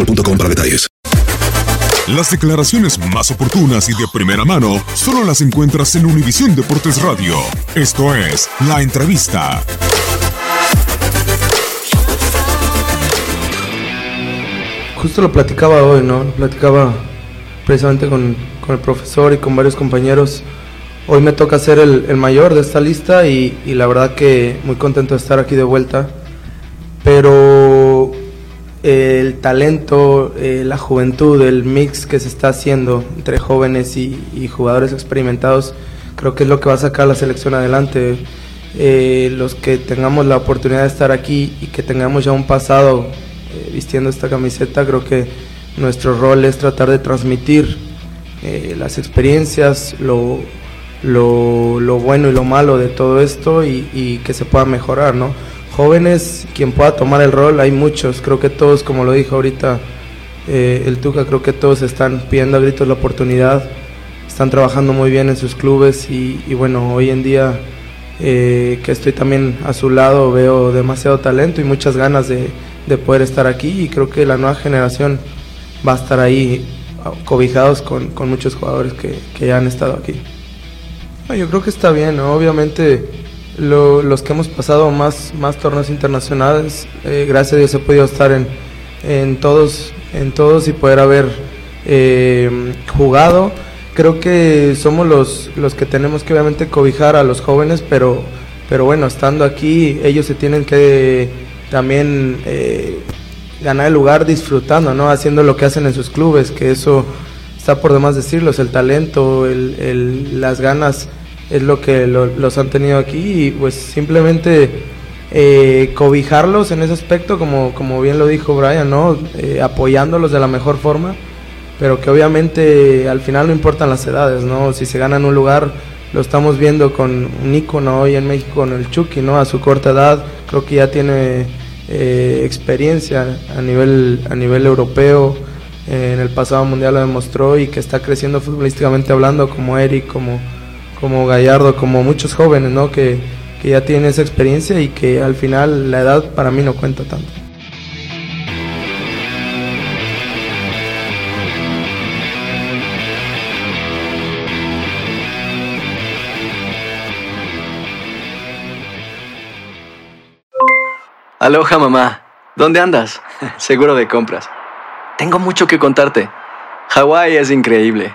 boostmobile.com para detalles. Las declaraciones más oportunas y de primera mano solo las encuentras en Univisión Deportes Radio. Esto es La Entrevista. Justo lo platicaba hoy, ¿no? Lo platicaba precisamente con, con el profesor y con varios compañeros. Hoy me toca ser el, el mayor de esta lista y, y la verdad que muy contento de estar aquí de vuelta. Pero el talento, eh, la juventud, el mix que se está haciendo entre jóvenes y, jugadores experimentados, creo que es lo que va a sacar la selección adelante. Eh, los que tengamos la oportunidad de estar aquí y que tengamos ya un pasado eh, vistiendo esta camiseta, creo que nuestro rol es tratar de transmitir las experiencias, lo, lo, lo bueno y lo malo de todo esto y, y que se pueda mejorar, ¿no? Jóvenes, quien pueda tomar el rol, hay muchos, creo que todos, como lo dijo ahorita eh, el Tuca, creo que todos están pidiendo a gritos la oportunidad, están trabajando muy bien en sus clubes y, y bueno, hoy en día eh, que estoy también a su lado, veo demasiado talento y muchas ganas de, de poder estar aquí y creo que la nueva generación va a estar ahí ah, cobijados con, con muchos jugadores que, que ya han estado aquí. Yo creo que está bien, ¿no? obviamente lo- los que hemos pasado más, más torneos internacionales, eh, gracias a Dios he podido estar en, en, todos, en todos y poder haber eh, jugado. Creo que somos los, los que tenemos que obviamente cobijar a los jóvenes, pero, pero bueno, estando aquí ellos se tienen que también eh, ganar el lugar disfrutando, ¿no? Haciendo lo que hacen en sus clubes, que eso está por demás decirlos, el talento, el, el- las ganas es lo que lo- los han tenido aquí y pues simplemente eh, cobijarlos en ese aspecto, como, como bien lo dijo Brian, ¿no? Eh, apoyándolos de la mejor forma, pero que obviamente al final no importan las edades, ¿no? Si se ganan un lugar, lo estamos viendo con un ícono hoy en México, con el Chucky, ¿no? A su corta edad, creo que ya tiene eh, experiencia a nivel, a nivel europeo, eh, en el pasado mundial lo demostró y que está creciendo futbolísticamente hablando, como Eric, como, como Gallardo, como muchos jóvenes, ¿no? Que, que ya tienen esa experiencia y que al final la edad para mí no cuenta tanto. Aloha mamá, ¿dónde andas? Seguro de compras. Tengo mucho que contarte. Hawái es increíble.